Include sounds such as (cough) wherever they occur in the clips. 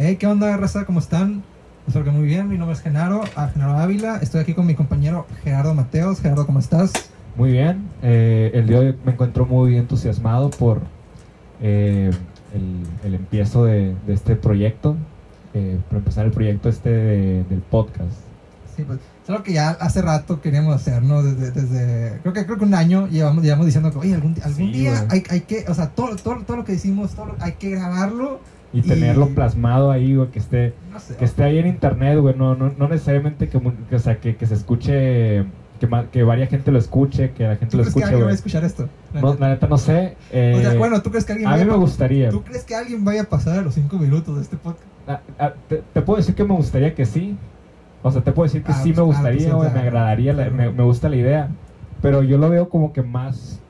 Hey, ¿qué onda, raza? ¿Cómo están? Espero que muy bien. Mi nombre es Genaro, ah, Genaro Ávila. Estoy aquí con mi compañero Gerardo Mateos. Gerardo, ¿cómo estás? Muy bien. Eh, el día de hoy me encuentro muy entusiasmado por eh, el, el empiezo de, de este proyecto, eh, por empezar el proyecto este de- del podcast. Sí, pues es algo que ya hace rato queríamos hacer, ¿no? Desde, desde creo que creo que un año llevamos, llevamos diciendo que, oye, algún, algún Sí, día hay, hay que, o sea, todo, todo, todo lo que decimos, todo lo- hay que grabarlo. Y Y- tenerlo plasmado ahí, güey, que esté, No sé. que esté ahí en internet, güey, no, no, no necesariamente que, que, o sea, que, que se escuche, que, que varias gente lo escuche, que la gente ¿Tú lo crees que escuche, alguien va a escuchar esto? La No, neta. la neta no sé. eh, o sea, bueno, ¿tú crees que alguien a mí me gustaría. ¿Tú crees que alguien vaya a pasar a los cinco minutos de este podcast? Ah, ah, te, te puedo decir que me gustaría que sí. O sea, te puedo decir que Ah, sí pues, me ah, gustaría, pues, o güey, sea, me agradaría, la- me, me gusta la idea. Pero yo lo veo como que más...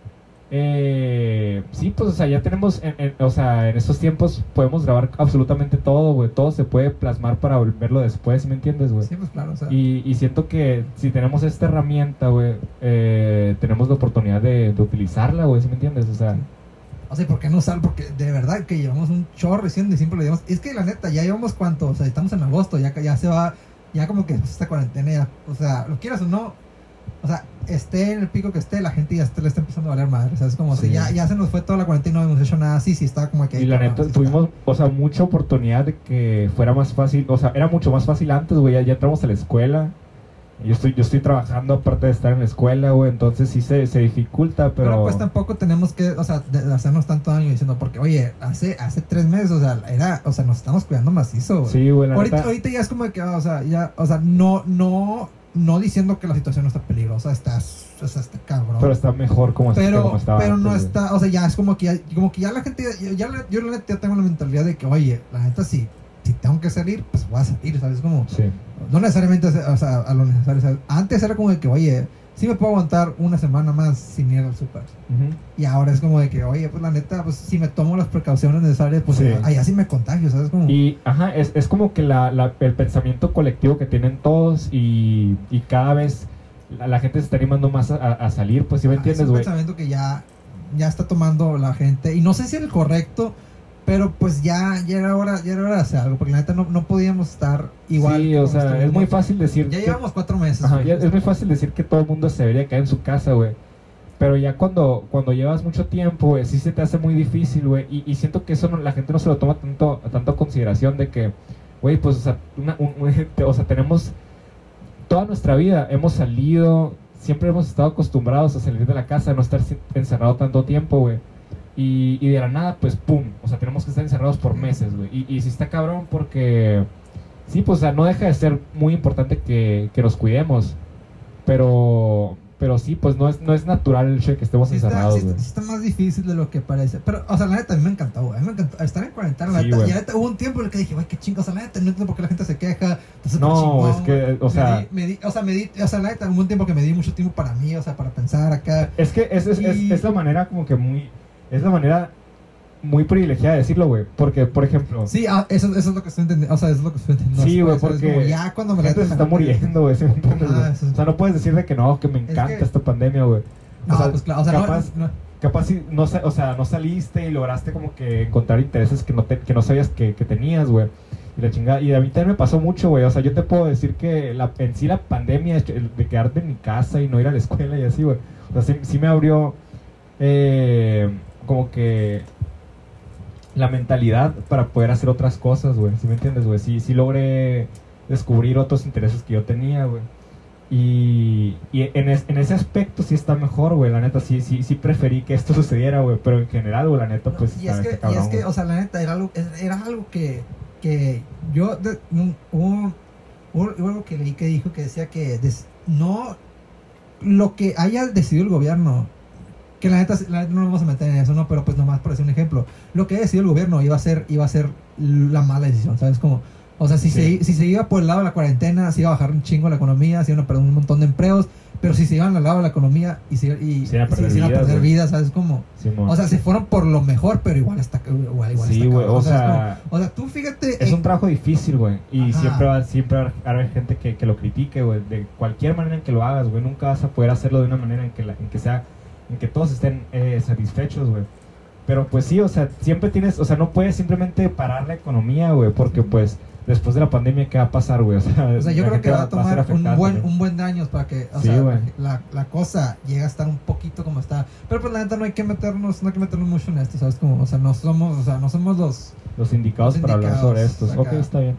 Eh, sí, pues, o sea, ya tenemos, en, en- o sea, en estos tiempos podemos grabar absolutamente todo, güey. Todo se puede plasmar para verlo después, ¿me entiendes, güey? Sí, pues claro, o sea. Y, y siento que si tenemos esta herramienta, güey, eh, tenemos la oportunidad de, de utilizarla, güey, ¿sí me entiendes? O sea, O sea, ¿por qué no usar? Porque de verdad que llevamos un chorro recién de siempre lo llevamos. Es que la neta, ya llevamos cuánto, o sea, estamos en agosto, ya, ya se va, ya como que esta cuarentena ya, o sea, lo quieras o no, o sea, esté en el pico que esté, la gente ya está- le está empezando a valer madre, o sea, es como si ya, ya se nos fue toda la cuarentena y no hemos hecho nada así, sí está como que... Y la neta, tuvimos, o sea, mucha oportunidad de que fuera más fácil, o sea, era mucho más fácil antes, güey, ya, ya entramos a la escuela. Yo estoy, yo estoy trabajando aparte de estar en la escuela, güey, entonces sí se, se dificulta, pero... Pero, pues tampoco tenemos que, o sea, de- de hacernos tanto daño diciendo, porque, oye, hace, hace tres meses, o sea, era, o sea, nos estamos cuidando macizo, güey. Sí, güey, la ahorita, neta, ahorita ya es como que, o sea, ya, o sea, no, no, no diciendo que la situación no está peligrosa, está, está cabrón. pero está mejor como, pero, como estaba pero no antes, está, o sea, ya es como que ya, como que ya la gente, ya, ya la- yo la ya tengo la mentalidad de que, oye, la neta sí, si tengo que salir, pues voy a salir, ¿sabes? Como, Sí, no necesariamente, o sea, a lo necesario, ¿sabes? Antes era como de que, oye, sí me puedo aguantar una semana más sin ir al súper. Y ahora es como de que, oye, pues la neta, pues si me tomo las precauciones necesarias, pues Sí. allá sí me contagio, ¿sabes? Como, Y, ajá, es, es como que la, la- el pensamiento colectivo que tienen todos y, y cada vez la, la gente se está animando más a, salir, pues, ¿sí me Ah, entiendes, Es un güey? pensamiento que ya, ya está tomando la gente. Y no sé si es el correcto, pero pues ya, ya era hora, ya era hora de hacer algo, porque la neta no, no podíamos estar igual. Sí, o sea, es estuvimos. muy fácil decir... Ya que- llevamos cuatro meses. Ajá, ya es muy fácil decir que todo el mundo se debería quedar en su casa, güey. Pero ya cuando, cuando llevas mucho tiempo, güey, sí se te hace muy difícil, güey. Y, y siento que eso no- la gente no se lo toma tanto, tanto a consideración de que, güey, pues, o sea, una- un- un- (laughs) o sea, tenemos toda nuestra vida, hemos salido, siempre hemos estado acostumbrados a salir de la casa, a no estar encerrado tanto tiempo, güey. Y, y de la nada, pues, pum, o sea, tenemos que estar encerrados por meses, güey. Y, y sí está cabrón porque, sí, pues, o sea, no deja de ser muy importante que, que nos cuidemos. Pero, pero sí, pues no es, no es natural el que estemos Sí está, encerrados, sí está- sí está más difícil de lo que parece. Pero, o sea, la neta, a mí me encantó, güey. A mí me encantó estar en cuarentena. La neta, y la neta, hubo un tiempo en el que dije, güey, qué chingo. O sea, la neta, no entiendo por qué la gente se queja. No, chingón, es que, o sea- Me di- me di- o sea, me di, o sea, la neta, hubo un tiempo que me di mucho tiempo para mí, o sea, para pensar acá. Es que es, es, es- Y- es la manera como que muy... Es la manera muy privilegiada de decirlo, güey. Porque, por ejemplo... Sí, ah, eso, eso es lo que estoy entendiendo. O sea, eso es lo que estoy entendiendo. Sí, güey, como porque ya cuando me La gente se está muriendo, güey. es- O sea, no puedes decir de que no, que me Es encanta que- esta pandemia, güey. No, o sea, pues claro, o sea, capaz- no, Capaz si no, o sea, no saliste y lograste como que encontrar intereses que no, te- que no sabías que, que tenías, güey. Y la chingada. Y a mí también me pasó mucho, güey. O sea, yo te puedo decir que la, en sí la pandemia de quedarte en mi casa y no ir a la escuela y así, güey. O sea, sí, sí me abrió eh, como que la mentalidad para poder hacer otras cosas, güey. ¿Sí me entiendes, güey? Sí, sí logré descubrir otros intereses que yo tenía, güey. Y, y en, es- en ese aspecto sí está mejor, güey. La neta, sí, sí, sí preferí que esto (laughs) sucediera, güey. Pero en general, güey, la neta, no, pues y, es está- que, y es que, o sea, la neta, era algo, era algo que, que yo, de, un, un- un- hubo algo que leí que dijo que decía que des- no, lo que haya decidido el gobierno, que la neta, la neta no nos vamos a meter en eso, no, pero pues nomás por decir un ejemplo, lo que haya decidido el gobierno iba a ser, iba a ser la mala decisión, ¿sabes? Como, o sea, si, Sí. se, si se iba por el lado de la cuarentena, se iba a bajar un chingo la economía, se iban a perder un montón de empleos, pero si se iban al lado de la economía y se, y, Se iban a perder vidas, vidas, ¿sabes? Como, Simón. o sea, se fueron por lo mejor, pero igual está igual, igual Sí, güey, o sea, como- o sea, tú fíjate es en- un trabajo difícil, güey. Y Ajá. siempre va, siempre va a haber gente que, que lo critique, güey. De cualquier manera en que lo hagas, güey. Nunca vas a poder hacerlo de una manera en que, la, en que sea, en que todos estén eh, satisfechos, güey. Pero pues sí, o sea, siempre tienes, o sea, no puedes simplemente parar la economía, güey, porque pues después de la pandemia, ¿qué va a pasar, güey? (laughs) O sea, O sea, yo creo que va a tomar un afectada buen, un buen de años para que o Sí, sea, la, la cosa llegue a estar un poquito como está. Pero pues la neta no hay que meternos, no hay que meternos mucho en esto, ¿sabes? Como, o sea, no somos, o sea, no somos los... Los indicados Los para hablar sobre estos. Ok, está bien.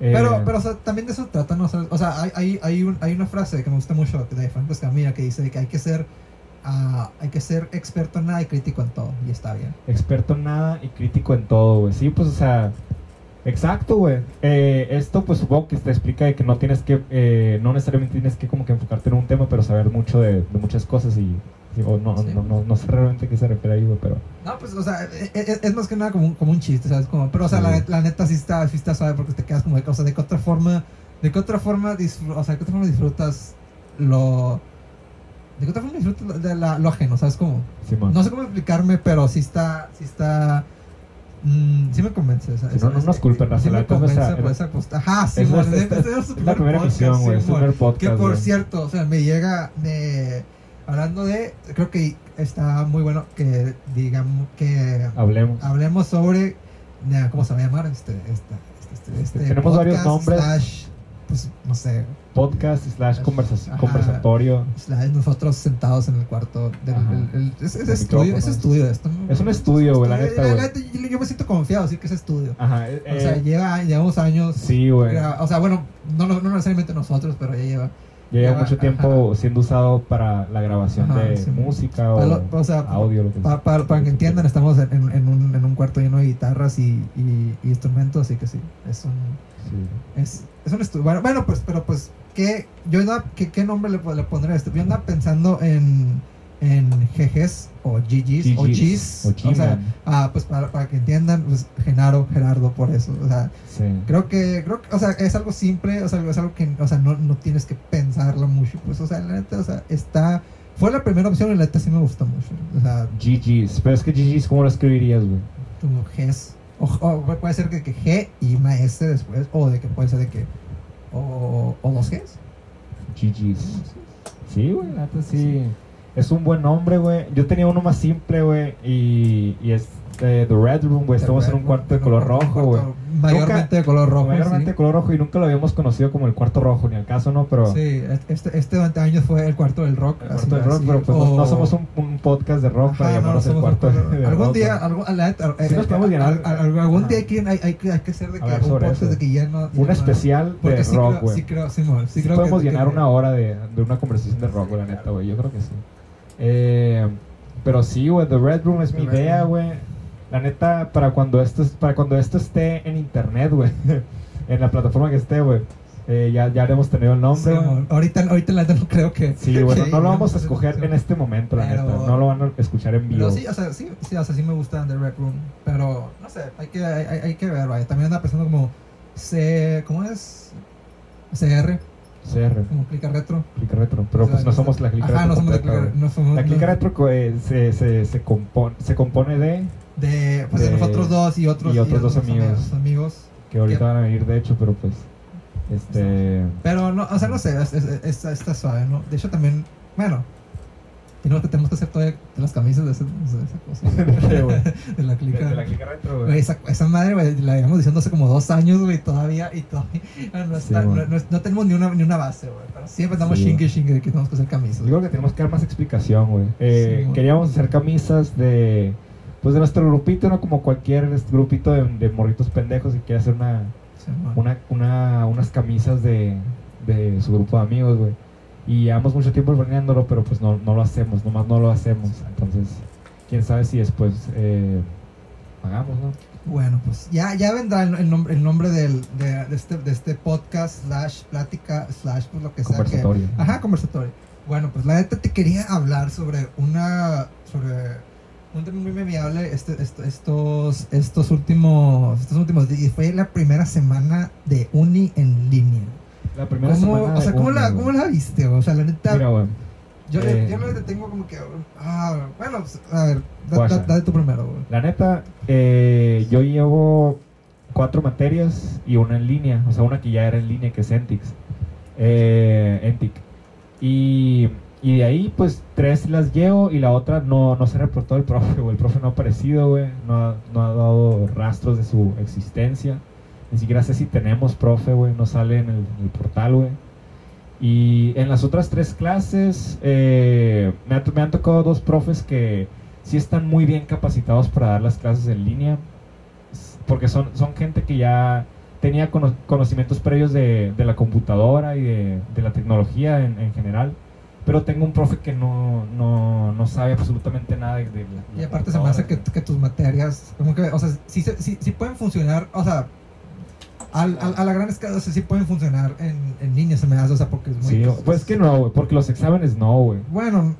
Eh, Pero, pero o sea, también de eso trata, ¿no? O sea, o sea, hay, hay, hay, un- hay una frase que me gusta mucho de Franco Escamilla que dice que hay que ser... ah, hay que ser experto en nada y crítico en todo, y está bien. experto en nada y crítico en todo, güey. Sí, pues, o sea, exacto, güey. Eh, esto, pues, supongo que te explica de que no tienes que, eh, no necesariamente tienes que como que enfocarte en un tema, pero saber mucho de, de muchas cosas y, sí, o no, Sí. no, no, no sé realmente a qué se refiere ahí, güey, pero... No, pues, o sea, e- e- es, más que nada como un, como un chiste, ¿sabes? Como, pero, o sea, Sí. la, net- la neta sí está, sí está suave porque te quedas como de, o sea, de qué otra forma, de qué otra forma, disfr- o sea, de qué otra forma disfrutas lo, de qué otra forma disfrutas de la, lo ajeno, ¿sabes? Como, Simón. no sé cómo explicarme, pero sí está, sí está, mm, sí me convence. esa- Si esa- no, no nos esa- culpen, sí me convence por esa posta. Ajá, sí, es, nuestra- es- la primer primera podcast, emisión, güey, sí, primer podcast, Que por güey. cierto, o sea, me llega, me, hablando de, creo que está muy bueno que digamos, que Hablemos. hablemos sobre, ¿cómo se va a llamar? Este, esta, este, este, este Tenemos varios podcast nombres. slash, pues, no sé, Podcast slash conversa- conversatorio. slash nosotros sentados en el cuarto del Ajá. el- el- es, es estudio, es estudio esto. Es un estudio, güey, la neta, güey. yo, me siento confiado, sí que es estudio. Ajá. eh, o sea, eh, lleva, llevamos años. sí, güey. O sea, bueno, no, no, no necesariamente nosotros, pero ya lleva. Lleva mucho tiempo siendo usado para la grabación Ajá, de sí. música o, Para lo- o sea, audio, lo que Pa- pa- para que entiendan, estamos en, en- un, en un cuarto lleno de guitarras y, y- y instrumentos, así que sí, es un, Sí. es, es un estudio. Bueno, bueno, pues, pero pues, ¿qué, yo ¿qué, qué nombre le, le pondré a esto? Yo andaba pensando en, en GGs o GGs o GGs, G's. o O sea, ah, pues para, para que entiendan, pues Genaro, Gerardo, por eso. O sea, Sí. creo que, creo que, o sea, es algo simple, o sea, es algo que, o sea, no, no tienes que pensarlo mucho. Pues, o sea, la neta, o sea, está, fue la primera opción y la neta sí me gustó mucho. O sea, GG's. Pero es que GG's, ¿cómo lo escribirías, güey? como. O, o puede ser que, que G y una S después, o de que puede ser de que, o, o dos Gs. GG's. Sí, güey, la neta sí. Es un buen nombre, güey. Yo tenía uno más simple, güey. Y, y es eh, The Red Room, güey. Estamos en un cuarto de color rojo, güey. Mayormente de color rojo. Mayormente de sí. color rojo y nunca lo habíamos conocido como el cuarto rojo, ni al caso, ¿no? Pero Sí, este, este durante años fue el cuarto del rock. el cuarto de rock, pero pues no, o- no somos un, un podcast de rock Ajá, para no, llamarnos el somos cuarto un de, de (laughs) Algún rock, día, algún, a la Sí podemos algún día hay que, hay, hay que, hay que hacer de que un podcast eso. de que lleno. Un lleno- especial de sí rock, güey. sí creo, sí Sí creo podemos que- llenar una hora de, de una conversación de rock, güey, la neta, güey. Yo creo que sí. Eh, pero sí, güey, The Red Room es The mi Red idea, güey. La neta, para cuando esto, es- para cuando esto esté en internet, güey, (laughs) en la plataforma que esté, güey, eh, ya, ya haremos tenido el nombre, güey. Ahorita, ahorita la no creo que. Sí, bueno, que no lo vamos a escoger en este momento, la Pero- neta. No lo van a escuchar en vivo. Pero sí, o sea, sí, sí, o sea, sí me gusta The Red Room. Pero, no sé, hay que, hay, hay- que ver, vaya. También anda pensando como C. ¿Cómo es? CR, CR, como clica retro. clica retro. Pero O sea, pues no somos la clica Ajá, retro. no somos la completa, clica no somos- La clica no- retro eh, se, se, se, compone, se compone de De, pues, de, nosotros dos y otros, y otros dos amigos. amigos. que ahorita Que- van a venir, de hecho, pero pues. Este. Pero, no, o sea, no sé, es- es- es- está, está suave, ¿no? De hecho, también, bueno, tenemos que, tenemos que hacer todavía de las camisas de, ese- de esa cosa. (laughs) ¿De qué, (laughs) güey? de la clica. De la clica retro, Güey, esa, esa madre, güey, la llevamos diciendo hace como dos años, güey, todavía, y todavía no, está- Sí, no, no- no tenemos ni una, ni una base, güey, pero siempre estamos Sí, chingue, chingue de que tenemos que hacer camisas. Yo creo que tenemos que dar más explicación, güey. Eh, Sí, queríamos hacer camisas de. Pues de nuestro grupito, ¿no? Como cualquier grupito de, de morritos pendejos que quiere hacer una, una, una, unas camisas de, de su grupo de amigos, güey. Y llevamos mucho tiempo planeándolo, pero pues no, no lo hacemos, nomás no lo hacemos. Entonces, quién sabe si después eh, hagamos, ¿no? Bueno, pues ya, ya vendrá el, el nombre, el nombre del, de, de este, de este podcast, slash plática, slash pues lo que sea. que- Conversatorio. Ajá, conversatorio. Bueno, pues la neta te quería hablar sobre una. sobre un tema muy memeable este, esto- estos, estos últimos. Estos últimos días. Fue la primera semana de uni en línea. La primera ¿Cómo, semana. o sea, ¿cómo, la, güey. ¿cómo la viste? O sea, la neta. Mira, güey. yo, eh, yo la neta tengo como que. Ah, bueno, pues, a ver, da, da- dale tú primero, güey. La neta, eh, yo llevo cuatro materias y una en línea, o sea, una que ya era en línea, que es Entix. Eh, Entic. Y y de ahí, pues, tres las llevo y la otra no, no se reportó el profe, güey. El profe no ha aparecido, güey. No ha, no ha dado rastros de su existencia. Ni siquiera sé si tenemos profe, güey. No sale en el, en el portal, güey. Y en las otras tres clases, eh, me, ha- me han tocado dos profes que sí están muy bien capacitados para dar las clases en línea. Porque son, son gente que ya tenía cono- conocimientos previos de, de la computadora y de, de la tecnología en, en general. Pero tengo un profe que no, no, no sabe absolutamente nada de, de la Y aparte se me hace que, que tus materias, como que, o sea, sí, sí, sí pueden funcionar, o sea, al, al- a la gran escala, o sea, sí pueden funcionar en, en línea, se me hace, o sea, porque es muy... Sí, pues que no, güey, porque los exámenes no, güey. Bueno,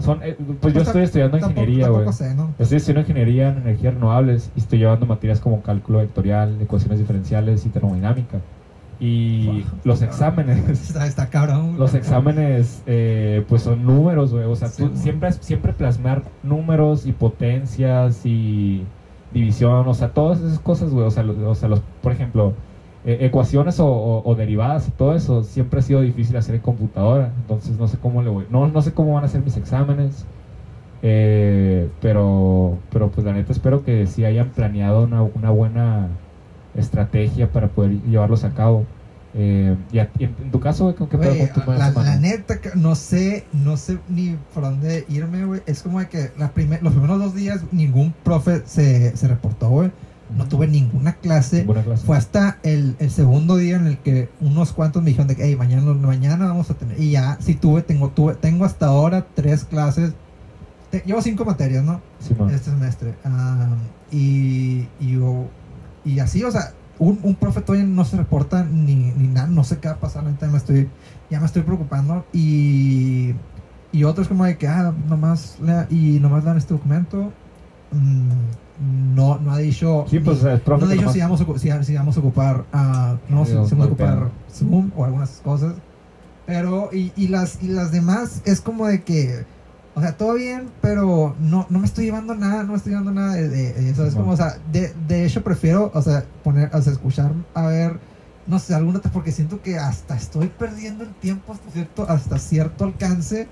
Son, eh, pues yo Pues estoy estudiando tampoco- ingeniería, güey. ¿no? Estoy estudiando ingeniería en energías renovables y estoy llevando materias como cálculo vectorial, ecuaciones diferenciales y termodinámica. Y los exámenes, (laughs) Está, está cabrón. los exámenes, eh, pues son números, güey. O sea, Sí, tú siempre, siempre plasmar números y potencias y división, o sea, todas esas cosas, güey. O sea, lo- o sea los, por ejemplo, eh, ecuaciones o, o- o derivadas y todo eso siempre ha sido difícil hacer en computadora. Entonces no sé cómo le voy, no, no sé cómo van a ser mis exámenes. Eh, pero, pero pues la neta espero que sí hayan planeado una, una buena estrategia para poder llevarlos a cabo. Eh, y, a- y en, tu caso, ¿con qué pedo con la, la neta, no sé, no sé ni por dónde irme, güey. Es como de que la primer, los primeros dos días ningún profe se, se reportó, güey. No tuve ninguna clase. Fue hasta el, el segundo día en el que unos cuantos me dijeron de que, hey, mañana, mañana vamos a tener. Y ya, sí tuve, tengo, tuve, tengo hasta ahora tres clases. Te- llevo cinco materias, ¿no? Simón. este semestre. Ah, y, y, yo- y así, o sea, un, un profe todavía no se reporta ni, ni nada, no sé qué va a pasar, neta, me estoy, ya me estoy preocupando. Y, y otros como de que, ah, nomás, lea, y nomás lean este documento. Mm, no, no ha dicho... Sí, pues no ha dicho si vamos, a, si, vamos a ocupar, ah, no, si, vamos a ocupar. Zoom o algunas cosas. Pero, y, y, las, y las demás es como de que, o sea, todo bien, pero no, no me estoy llevando nada, no me estoy llevando nada de, de- de eso. Es como, o sea, de, de hecho prefiero, o sea, poner, o sea, escuchar, a ver, no sé, alguna, porque siento que hasta estoy perdiendo el tiempo hasta cierto, hasta cierto alcance.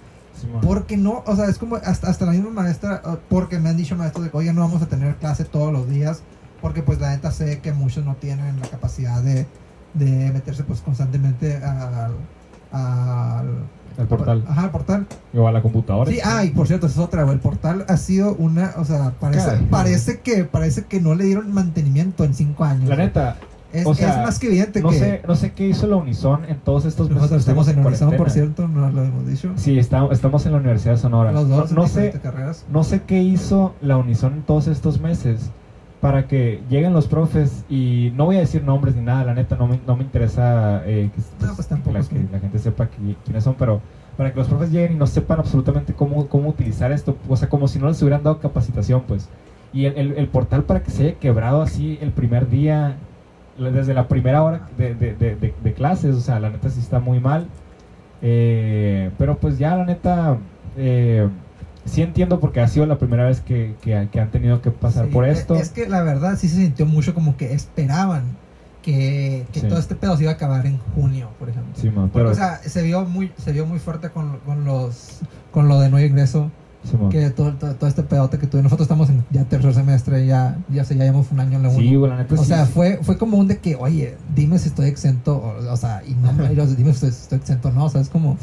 Porque no, o sea, es como hasta, hasta la misma maestra, porque me han dicho maestros de que, oye, no vamos a tener clase todos los días, porque pues la neta sé que muchos no tienen la capacidad de, de meterse pues constantemente al... al El portal. Ajá, al portal. O a la computadora. Sí, ah, y por cierto, es otra, el portal ha sido una, o sea, parece, Caray. parece que parece que no le dieron mantenimiento en cinco años. La neta, es, o sea, es más que evidente no que sé, no sé qué hizo la Unison en todos estos meses. nosotros que estamos en estuvimos Unison, por cierto, no lo hemos dicho. Sí, está- estamos en la Universidad de Sonora. Los dos no, no sé, carreras. no sé qué hizo la Unison en todos estos meses para que lleguen los profes y no voy a decir nombres ni nada, la neta no me, no me interesa eh, que, No, pues tampoco la, que que- la gente sepa qui- quiénes son, pero para que los profes lleguen y no sepan absolutamente cómo, cómo utilizar esto, o sea, como si no les hubieran dado capacitación, pues. Y el, el- el portal para que se haya quebrado así el primer día, la- desde la primera hora de, de- de- de- clases, o sea, la neta sí está muy mal. Eh, pero pues ya la neta, eh, sí entiendo porque ha sido la primera vez que, que- que han tenido que pasar Sí, por e- esto. Es que la verdad sí se sintió mucho como que esperaban que, que Sí. todo este pedo se iba a acabar en junio, por ejemplo. Sí, man, Porque, pero, o sea, se vio muy, se vio muy fuerte con, con los con lo de no ingreso, sí, que todo, todo, todo este pedote que tuve. Nosotros estamos en ya tercer semestre, ya, ya sé, ya llevamos un año en la uni. Sí, la neta o sí, sea, sí. fue, fue como un de que, oye, dime si estoy exento, o, o sea, y no, (laughs) dime si estoy, exento o no, o sea, es como,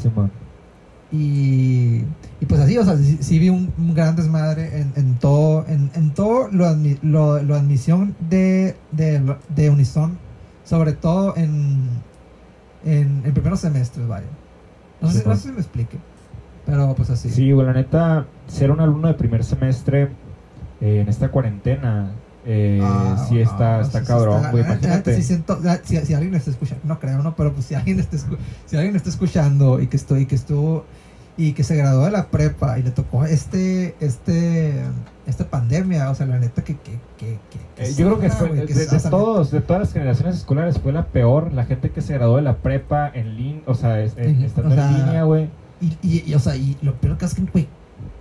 y, y pues así, o sea, sí, sí vi un, un gran desmadre en, en todo, en, en todo lo, admi- lo, lo admisión de, de, de Unison, sobre todo en, en, en primeros semestres, vaya. No sé, no sé si me explique, pero pues así. Sí, güey, la neta, ser un alumno de primer semestre eh, en esta cuarentena, eh, Ah, sí está, está sí, cabrón, güey, imagínate. sí siento- si, si alguien está escuchando, no creo, no, pero pues si alguien está, si alguien está escuchando y que estoy, que estuvo y que se graduó de la prepa y le tocó este, este, esta pandemia, o sea, la neta que, que, que, que- Eh, yo creo que fue, de, de todos, de todas las generaciones escolares fue la peor, la gente que se graduó de la prepa en línea, o sea, es- eh, estando o sea, en línea, güey. Y, y, y, o sea, y lo peor que es que, güey,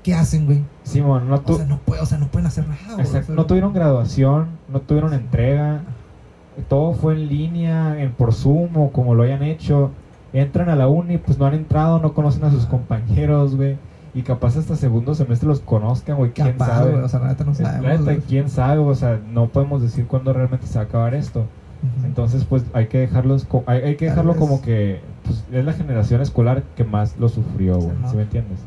¿qué hacen, güey? Simón, no, tu- O sea, no puede, o sea, no pueden hacer nada, güey. exacto, no tuvieron graduación, no tuvieron entrega, todo fue en línea, en por Zoom o como lo hayan hecho. entran a la uni, pues no han entrado, no conocen a sus compañeros, güey. Y capaz hasta segundo semestre los conozcan, güey, quién Capaz, sabe. güey, o sea, la neta no la sabemos. neta, quién sabe, o sea, no podemos decir cuándo realmente se va a acabar esto. Entonces, pues hay que dejarlos, hay, hay que dejarlo como que pues, es la generación escolar que más lo sufrió, güey. Sí. ¿Sí me entiendes?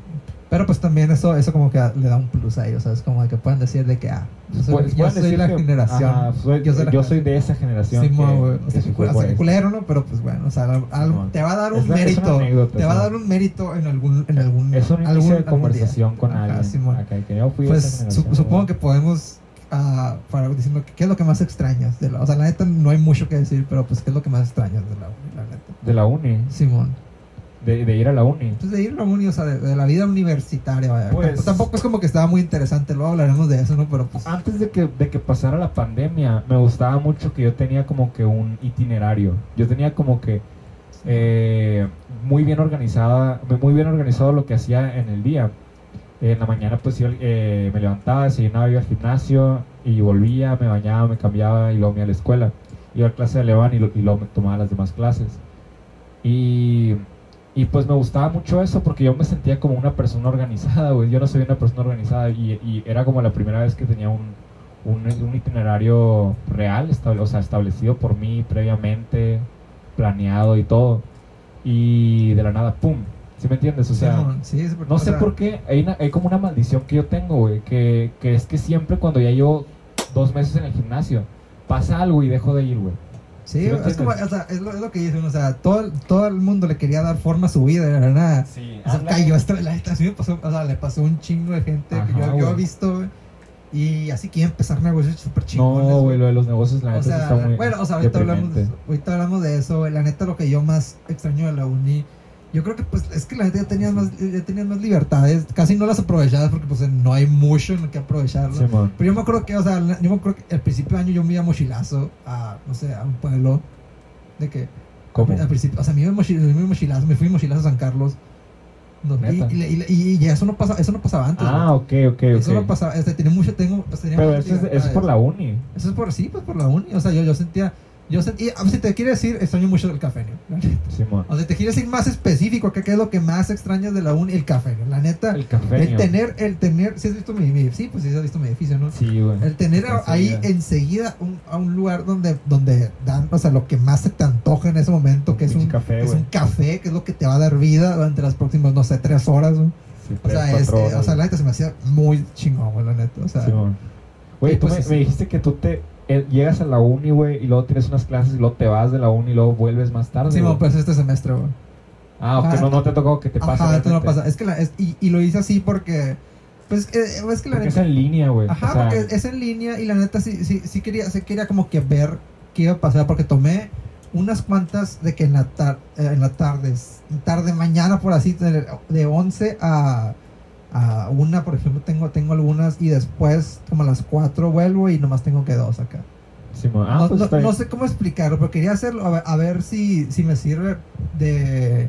Pero pues también eso, eso como que le da un plus a ellos, ¿sabes? Como que pueden decir de que, ah, yo soy, Pues, yo soy la que, generación. ajá, soy- yo soy, la yo soy generación. de esa generación. Simón, que-. O que sea, sufrió o sea, culero, ¿no? Pero pues bueno, o sea, al- al- te va a dar un la- mérito. anécdota, te va a sí. dar un mérito en algún. En algún Es un algún- de algún conversación día. con Ajá, alguien. Acá, que yo fui Pues su- supongo que podemos. Ah, para diciendo que qué es lo que más extrañas de la, o sea la neta no hay mucho que decir pero pues qué es lo que más extrañas de la uni la neta De la uni, Simón de, de ir a la uni. Entonces de ir a la uni, o sea, de, de la vida universitaria, vaya. Pues- Tampoco es como que estaba muy interesante, luego hablaremos de eso, ¿no? Pero pues... Antes de que, de que pasara la pandemia, me gustaba mucho que yo tenía como que un itinerario. Yo tenía como que eh, muy bien organizada, muy bien organizado lo que hacía en el día. En la mañana pues yo eh, me levantaba, desayunaba, iba al gimnasio y volvía, me bañaba, me cambiaba y luego me iba a la escuela. Iba a clase de alemán y, lo- luego me tomaba las demás clases. Y, y pues me gustaba mucho eso porque yo me sentía como una persona organizada, güey. Yo no soy una persona organizada y, y era como la primera vez que tenía un, un, un itinerario real, estable- o sea, establecido por mí previamente, planeado y todo. Y de la nada, ¡pum! ¿Sí me entiendes? O sea, sí, porque, no o sé sea, por qué, hay, una- hay como una maldición que yo tengo, güey, que, que es que siempre cuando ya llevo dos meses en el gimnasio, pasa algo y dejo de ir, güey. Sí, ¿Sí me es, como, o sea, es, lo, es lo que dicen, o sea, todo, el- todo el mundo le quería dar forma a su vida, de nada. Sí, O sea, cayó esto, la neta, así me pasó, o sea, le pasó un chingo de gente que yo, yo he visto, güey, y así quieren empezar negocios súper chingones. No, güey, lo de los negocios, la O neta sí sea, está muy bueno, o sea, ahorita hablamos, de, deprimente. ahorita hablamos de eso, güey. La neta, lo que yo más extraño de la uni, yo creo que pues es que la neta ya tenías más, ya tenías más libertades, casi no las aprovechabas porque pues no hay mucho en lo que aprovecharlo. Pero yo me acuerdo que, o sea, yo me acuerdo que al principio de año yo me iba a mochilazo a, no sé, a un pueblo de que, ¿Cómo? al principio, o sea, me iba mochilazo, me fui mochilazo a San Carlos. No, y, y, y- y- eso no pasa, eso no pasaba antes. Ah, ok, ok, ok. Eso no pasaba, este, tenía mucho, tengo, pues, tenía Pero eso es, eso es por la uni. Eso es por sí, pues por la uni. O sea, yo, yo sentía. Yo sentía. Si te quiere decir, extraño mucho el café, ¿no? Simón. O sea, te quieres ir más específico, ¿qué, qué es lo que más extrañas de la uni? El café, ¿no? La neta. El El, café. tener, el tener. ¿Sí has visto mi, mi- Sí, pues sí has visto mi edificio, ¿no? Sí, güey. El tener ahí Enseguida. un, a un lugar donde, donde dan, o sea, lo que más se te antoja en ese momento, que es un café, es un café, que es lo que te va a dar vida durante las próximas, no sé, tres horas, ¿no? Sí, O sea, tres, es, eh, horas, o sea, la neta se me hacía muy chingón, güey, la neta. O sea, Simón. Güey, Y tú pues me, sí. me dijiste que tú te llegas a la uni, güey, y luego tienes unas clases y luego te vas de la uni y luego vuelves más tarde. sí, güey. no, pues este semestre, güey. Ah, ok, no, no te tocado que te pase. Ajá, esto no pasa. Es que la, es- y, y lo hice así porque. Pues eh, es que la Porque es neta. en línea, güey. Ajá, o sea, porque es en línea y la neta sí, sí, sí quería, sí quería como que ver qué iba a pasar porque tomé unas cuantas de que en la, tar- eh, en la tarde, tarde mañana por así, de, de 11 a, a una, por ejemplo, tengo, tengo algunas y después como a las 4 vuelvo y nomás tengo que dos acá. Simón. Ah, no, pues no- no sé cómo explicarlo, pero quería hacerlo a ver, a ver si, si me sirve de,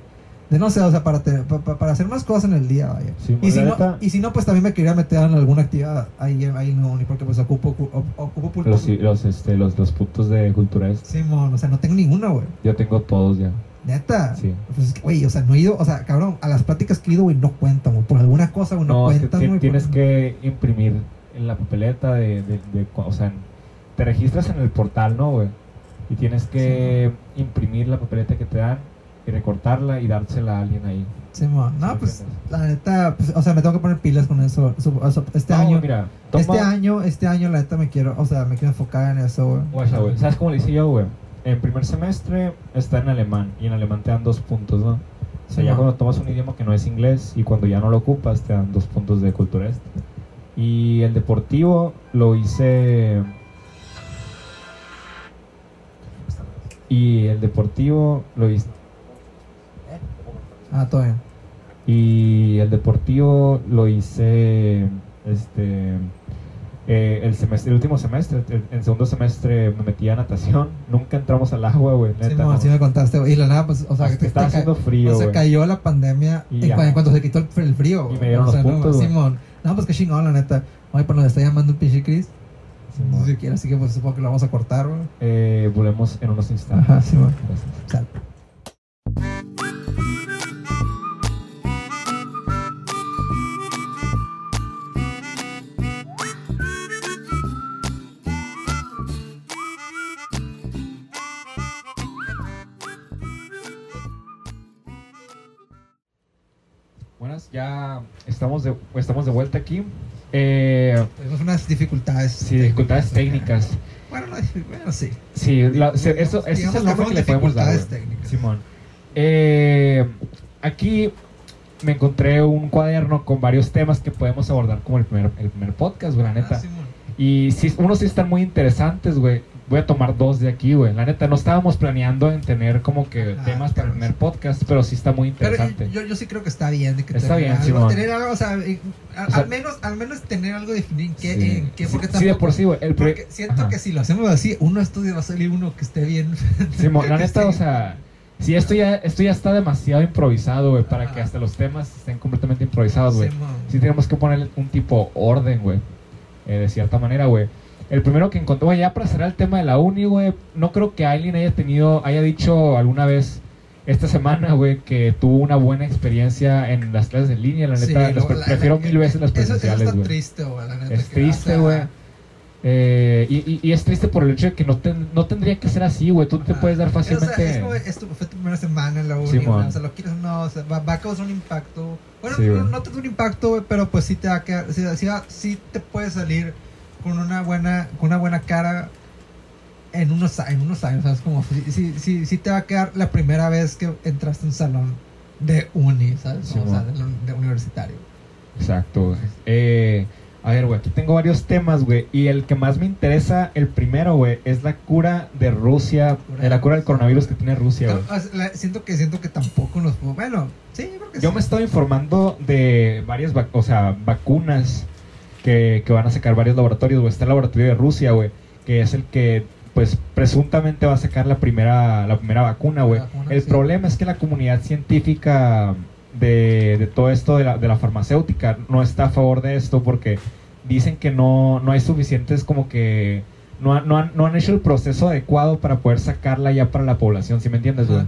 de no sé, o sea, para, te- para hacer más cosas en el día, vaya. Sí, y, si no, y si no, pues también me quería meter en alguna actividad ahí, ahí la uni, porque pues ocupo, ocupo. Los, los, este, los, los puntos de cultura es- Simón, o sea, no tengo ninguna, güey. Yo tengo todos ya. Neta. Sí. Pues güey, o sea, no he ido, o sea, cabrón, a las pláticas que he ido, güey, no cuentan, güey. Por alguna cosa, güey, no, No, cuentan, güey. tienes por- que imprimir en la papeleta de, de, de- o sea, te registras en el portal, ¿no, güey? Y tienes que imprimir la papeleta que te dan y recortarla y dársela a alguien ahí. No, ¿Sí me pues, entiendes? la neta, pues, o sea, me tengo que poner pilas con eso. Este No, año, mira, toma, este año, este año, la neta, me quiero, o sea, me quiero enfocar en eso, güey. ¿Sabes cómo le hice yo, güey? En primer semestre está en alemán y en alemán te dan dos puntos, ¿no? O sea, ya cuando tomas un idioma que no es inglés y cuando ya no lo ocupas te dan dos puntos de cultura este. Y el deportivo lo hice... Y el deportivo lo hice... Ah, bien. Y el deportivo lo hice... Este... eh, el, semestre, el último semestre, el, el segundo semestre me metí a natación. Nunca entramos al agua, güey. neta, Simón, no. sí me contaste, güey. Y la nada, pues, o sea, que estaba te ca- haciendo frío, o sea, cayó la pandemia Y en, cuanto se quitó el, el frío. güey. me dieron o sea, los no, puntos, güey. Simón. No, pues qué chingón, la neta. Oye, pero nos está llamando un pinche Chris. Simón. Si quiere, así que pues supongo que lo vamos a cortar, güey. Eh, volvemos en unos instantes. Ajá, Simón. Gracias. Aquí. Eh, Tenemos unas dificultades. sí, dificultades técnicas. Bueno, no, bueno, sí. Sí, la- se- eso, ese es Digamos el que nombre que le podemos dar. técnicas. Simón. Eh, aquí me encontré un cuaderno con varios temas que podemos abordar como el primer, el primer podcast, güey, la neta. Ah. Y sí, unos sí están muy interesantes, güey. Voy a tomar dos de aquí, güey. La neta, no estábamos planeando en tener como que Ah, temas para el pero primer podcast, pero sí está muy Pero interesante. yo, yo sí creo que está bien de que Está tener bien, algo, Simón. tener algo, o sea, O al menos al menos tener algo definido en qué, sí. en qué Sí, porque sí, de por sí, güey. El porque siento Ajá. que si lo hacemos así, uno estudia va a salir uno que esté bien. (laughs) Simón, la neta, esté- o sea, si esto ya, esto ya está demasiado improvisado, güey, para que hasta los temas estén completamente improvisados, güey. Simón. Sí tenemos que poner un tipo orden, güey. eh, de cierta manera, güey. El primero que encontré, güey, ya para cerrar el tema de la uni, güey, no creo que alguien haya tenido, haya dicho alguna vez esta semana, güey, que tuvo una buena experiencia en las clases en línea. La Sí, neta, las pre- la- prefiero la- mil veces las presenciales, está güey. triste, güey, la neta, Es triste, güey. Eh, y, y- y es triste por el hecho de que no, ten- no tendría que ser así, güey. Tú te ajá. puedes dar O sea, fácilmente. es como, es tu, fue tu primera semana en la uni, Simón. güey, o sea, lo quieres no, o sea, va, va a causar un impacto. Bueno, Sí, no, no tanto un impacto, güey, pero pues sí te va a quedar, sí, sí sí te puede salir con una buena, con una buena cara en unos, en unos años, ¿sabes? Como, sí, sí, sí te va a quedar la primera vez que entraste a un salón de uni, ¿sabes? Sí, o sea, de, de universitario. Exacto. Eh, a ver, güey, aquí tengo varios temas, güey. Y el que más me interesa, el primero, güey, es la cura de Rusia, eh, la cura del Rusia. coronavirus que tiene Rusia, güey. Siento que siento que tampoco nos bueno, sí, yo creo que Yo sí. me estoy informando de varias, o sea, vacunas que, que van a sacar varios laboratorios, güey. Está el laboratorio de Rusia, güey, que es el que, pues, presuntamente va a sacar la primera, la primera vacuna, güey. El sí. problema es que la comunidad científica de, de todo esto de la, de la farmacéutica no está a favor de esto porque dicen que no, no hay suficientes como que... No, han- no, han, no han hecho el proceso adecuado para poder sacarla ya para la población, ¿sí me entiendes, güey?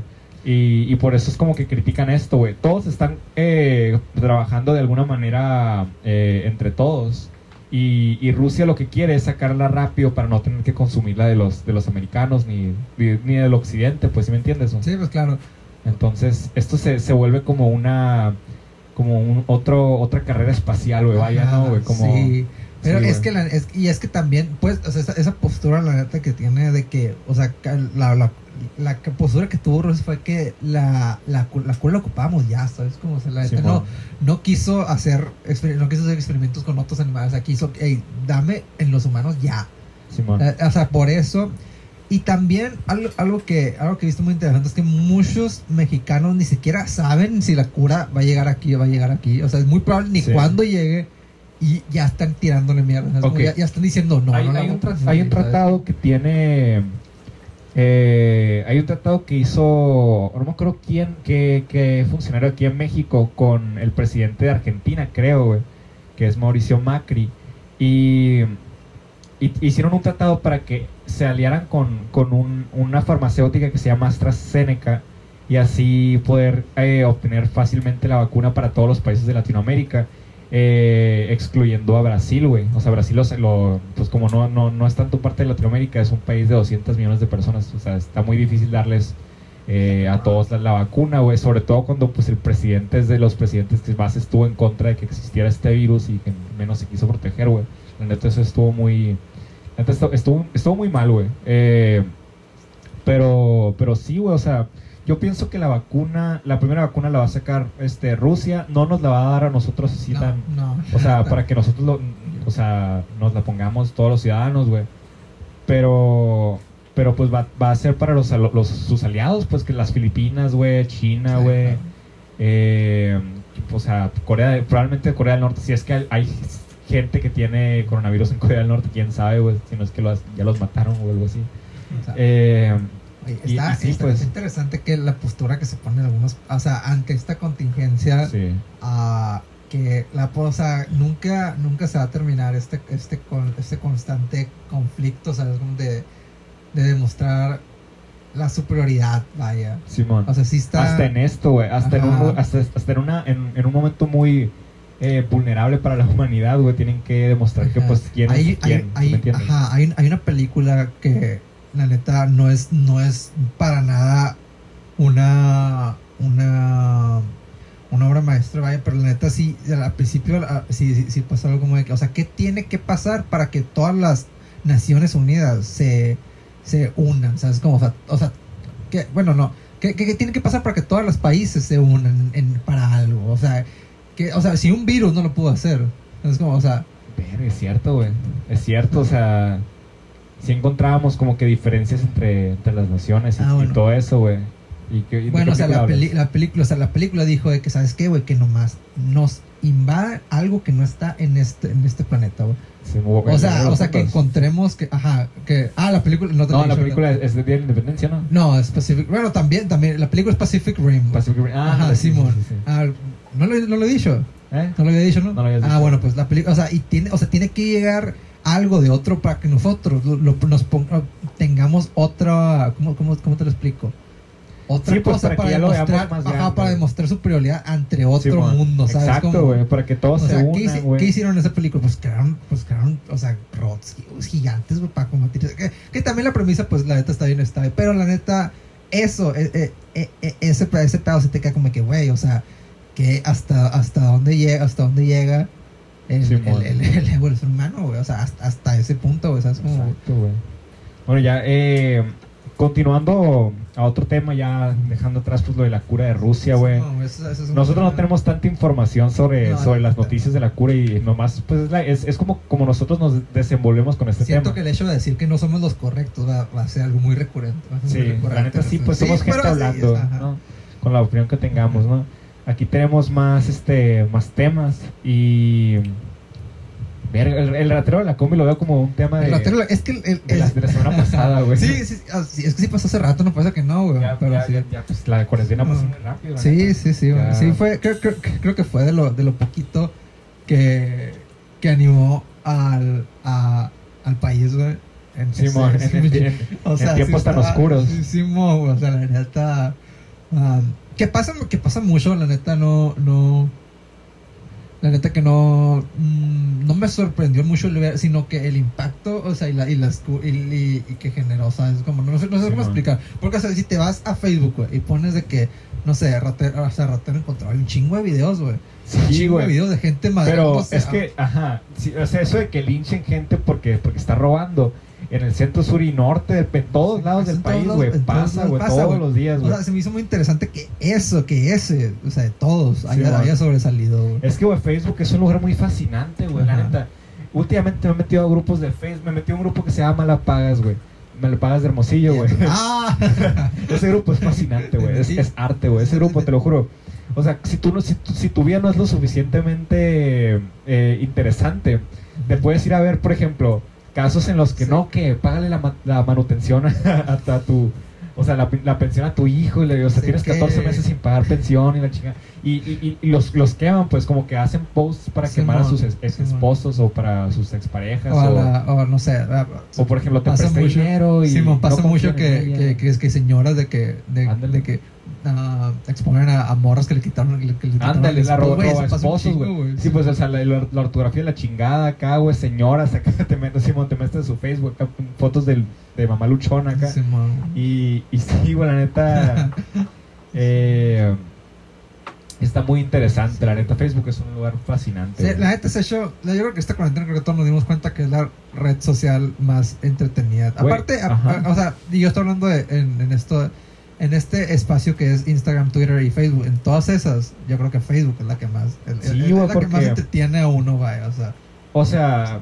Y, y por eso es como que critican esto, güey. Todos están eh, trabajando de alguna manera eh, entre todos. Y, y Rusia lo que quiere es sacarla rápido para no tener que consumirla de los, de los americanos ni, ni, ni del occidente, pues, ¿sí me entiendes? no? Sí, pues claro. Entonces, esto se, se vuelve como una... Como un otro, otra carrera espacial, güey. Vaya, ¿no, güey? Como... Sí. Pero Sí, es que la, es, y es que también, pues, o sea, esa, esa postura, la neta, que tiene de que, o sea, la, la postura que tuvo Rusia fue que la, la, la cura la ocupábamos ya, ¿sabes? Como, o sea, la Simón. no, no quiso hacer, no quiso hacer experimentos con otros animales, o sea, quiso, hey, dame en los humanos ya. Simón. Eh, o sea, por eso. Y también algo, algo que algo que he visto muy interesante es que muchos mexicanos ni siquiera saben si la cura va a llegar aquí o va a llegar aquí. O sea, es muy probable ni Sí. cuándo llegue y ya están tirándole mierda. o sea, es como Ok. ya, ya están diciendo no. hay, no la hay un, hay un tratado que tiene eh, hay un tratado que hizo no me quién qué funcionario aquí en México con el presidente de Argentina creo que es Mauricio Macri. Y, y- hicieron un tratado para que se aliaran con, con un- una farmacéutica que se llama AstraZeneca y así poder eh, obtener fácilmente la vacuna para todos los países de Latinoamérica eh, excluyendo a Brasil, güey. O sea, Brasil, lo, lo- pues como no, no, no es tanto parte de Latinoamérica, es un país de 200 millones de personas. O sea, está muy difícil darles eh, a todos la, vacuna, güey. Sobre todo cuando pues el presidente es de los presidentes que más estuvo en contra de que existiera este virus y que menos se quiso proteger, güey. La neta, eso estuvo muy... La neta, estuvo, estuvo, estuvo muy mal, güey. Eh, pero, pero sí, güey, o sea... Yo pienso que la vacuna, la primera vacuna la va a sacar este Rusia, no nos la va a dar a nosotros así No, tan, no. o sea, para que nosotros lo, o sea, nos la pongamos todos los ciudadanos, güey. Pero, pero pues va, va a ser para los, los sus aliados, pues que las Filipinas, güey, China, güey. eh, o sea, Corea, probablemente Corea del Norte, si es que hay, gente que tiene coronavirus en Corea del Norte, quién sabe, güey, si no es que los- ya los mataron o algo así. Eh, y- está, y sí, está- pues. interesante que la postura que se ponen algunos, o sea, ante esta contingencia, sí, a que la o sea, nunca nunca se va a terminar este este este constante conflicto sabes como de, de demostrar la superioridad vaya Simón. o sea sí está hasta en esto, güey. Hasta, en un, hasta, hasta en, una, en, en un momento muy eh, vulnerable para la humanidad, güey. Tienen que demostrar que, pues, quién hay, es quién. hay- hay, hay una película que la neta no es no es para nada una una una obra maestra, vaya, pero la neta sí, al principio sí, sí, sí pasó algo como de que, o sea, ¿qué tiene que pasar para que todas las Naciones Unidas se, se unan? ¿Sabes? Como, o sea, o sea que, bueno, no, ¿qué, qué, tiene que pasar para que todos los países se unan en, para algo? O sea, que, o sea, si un virus no lo pudo hacer, es como, o sea, es cierto, güey. Es cierto, o sea, sí encontrábamos como que diferencias entre, entre las naciones y, Ah, y todo eso, güey. Y que- y Bueno, o sea, la, película peli- hablas? la película, o sea, la película dijo de que, ¿sabes qué, güey? Que nomás nos invada algo que no está en este, en este planeta, güey. Sí. O sea, o sea, que encontremos que, ajá, que, ah, la película, no te No, la película es, es de Día de la Independencia, ¿no? No, es Pacific, bueno, también, también, la película es Pacific Rim. Pacific Rim. Ah, Ajá, sí, sí, Simón. sí, sí. Ah, ¿no, lo, no lo he dicho, ¿Eh? no lo había dicho, ¿no? No lo habías ah, dicho. bueno, pues la película, o sea, y tiene, o sea, tiene que llegar algo de otro para que nosotros lo, lo- nos pon- tengamos otra, ¿cómo, cómo, cómo te lo explico? Otra Sí, pues, cosa para demostrar, ajá, grande. para demostrar superioridad ante otro mundo, ¿sabes? Exacto, güey, para que todos o se sea, ¿qué, unan, güey. qué hicieron en esa película? Pues crearon, pues crearon, o sea, robots gi- gigantes, güey, para combatir. Que, que también la premisa, pues la neta está bien, está bien. Pero la neta, eso, eh, eh, eh, eh, ese, ese pedo se te queda como que, güey, o sea, que hasta, hasta dónde llega, hasta dónde llega el, Simón. el, el, el evolución humano, güey. O sea, hasta, hasta ese punto, güey, ¿sabes? Como, Exacto, güey. Bueno, ya, eh, continuando a otro tema, ya dejando atrás pues lo de la cura de Rusia, güey. No, es Nosotros no tenemos tanta información sobre, No, sobre la las noticias de la cura y nomás, pues es, la- es, es como, como nosotros nos desenvolvemos con este Siento tema. que el hecho de decir que no somos los correctos va, va a ser algo muy recurrente. va a ser Sí, muy recurrente. la neta sí, pues somos gente hablando. Con la opinión que tengamos, ¿no? Aquí tenemos más, este, más temas y... Verga, el, el ratero de la combi lo veo como un tema de, El ratero, es que el, el- de la, de la semana pasada, güey. Sí, sí, ah, sí, es que sí pasó hace rato, no pasa que no, güey. Ya, pero ya, sí. ya, ya, pues la cuarentena pasó No. muy rápido. Sí, neta. sí, sí, güey. sí fue, creo, creo, creo que fue de lo, de lo poquito que, que animó al, a- al país, güey. En Simón, (laughs) en, en- en- o en sea, tiempos sí tan está- oscuros. Sí, Simón, güey, o sea, la neta. ah, que pasa, que pasa mucho, la neta, no, no. La neta que no, mm, no me sorprendió mucho el ver, sino que el impacto, o sea, y, la, y, las, y, y- y que generó, ¿sabes? Como, no, sé, no sé Sí, cómo man. explicar. Porque, o sea, si te vas a Facebook, güey, y pones de que, no sé, ratero, o sea, ratero encontró hay un chingo de videos, güey. un Sí, chingo de videos de gente madre. Pero es que, ajá, sí, o sea, eso de que linchen gente porque, porque está robando en el centro sur y norte, de en todos Sí, lados del país, güey, pasa, güey, todos los días, O güey. sea, se me hizo muy interesante que eso, que ese, o sea, de todos, haya, man. haya sobresalido, güey. Es que, güey, Facebook es un lugar muy fascinante, güey, la neta. Últimamente me he metido a grupos de Facebook, me metí a un grupo que se llama Malapagas, güey. Malapagas de Hermosillo, güey. (laughs) Ah, Ese grupo es fascinante, güey. Es, Sí. es arte, güey. Ese grupo, te lo juro. O sea, si, tú no, si, tu- si tu vida no es lo suficientemente eh, interesante, te puedes ir a ver, por ejemplo, casos en los que Sí. no, que págale la, la manutención (laughs) a, a- a tu... O sea, la, la pensión a tu hijo, y le, o sea, Sí, tienes que- 14 meses sin pagar pensión y la chica. Y, y, y los, los queman, pues, como que hacen posts para quemar a sus ex, ex esposos o para sus exparejas. o, O, la- o no sé. o, por ejemplo, te pasa mucho- dinero y. Simón, pasa no mucho que, que, que, es que señoras de que, de que exponen a, a morras que le quitaron. Que le, que le quitaron Ándale, al la pasa un esposos, güey. Sí, pues, o sea, la, la- la ortografía de la chingada acá, güey, señoras, acá (laughs) te metes, Simón, te metes en su Facebook, acá, fotos del, de mamá luchona acá. Y, y sí, güey, la neta, (laughs) eh, está muy interesante, la neta, Facebook es un lugar fascinante. Sí, la neta se ha hecho, yo creo que esta cuarentena creo que todos nos dimos cuenta que es la red social más entretenida. Aparte, a- a- o sea, y yo estoy hablando de, en, en esto, en este espacio que es Instagram, Twitter y Facebook, en todas esas, yo creo que Facebook es la que más, el- Sí, el- es la que más porque- entretiene a uno, vaya, o sea. O sea,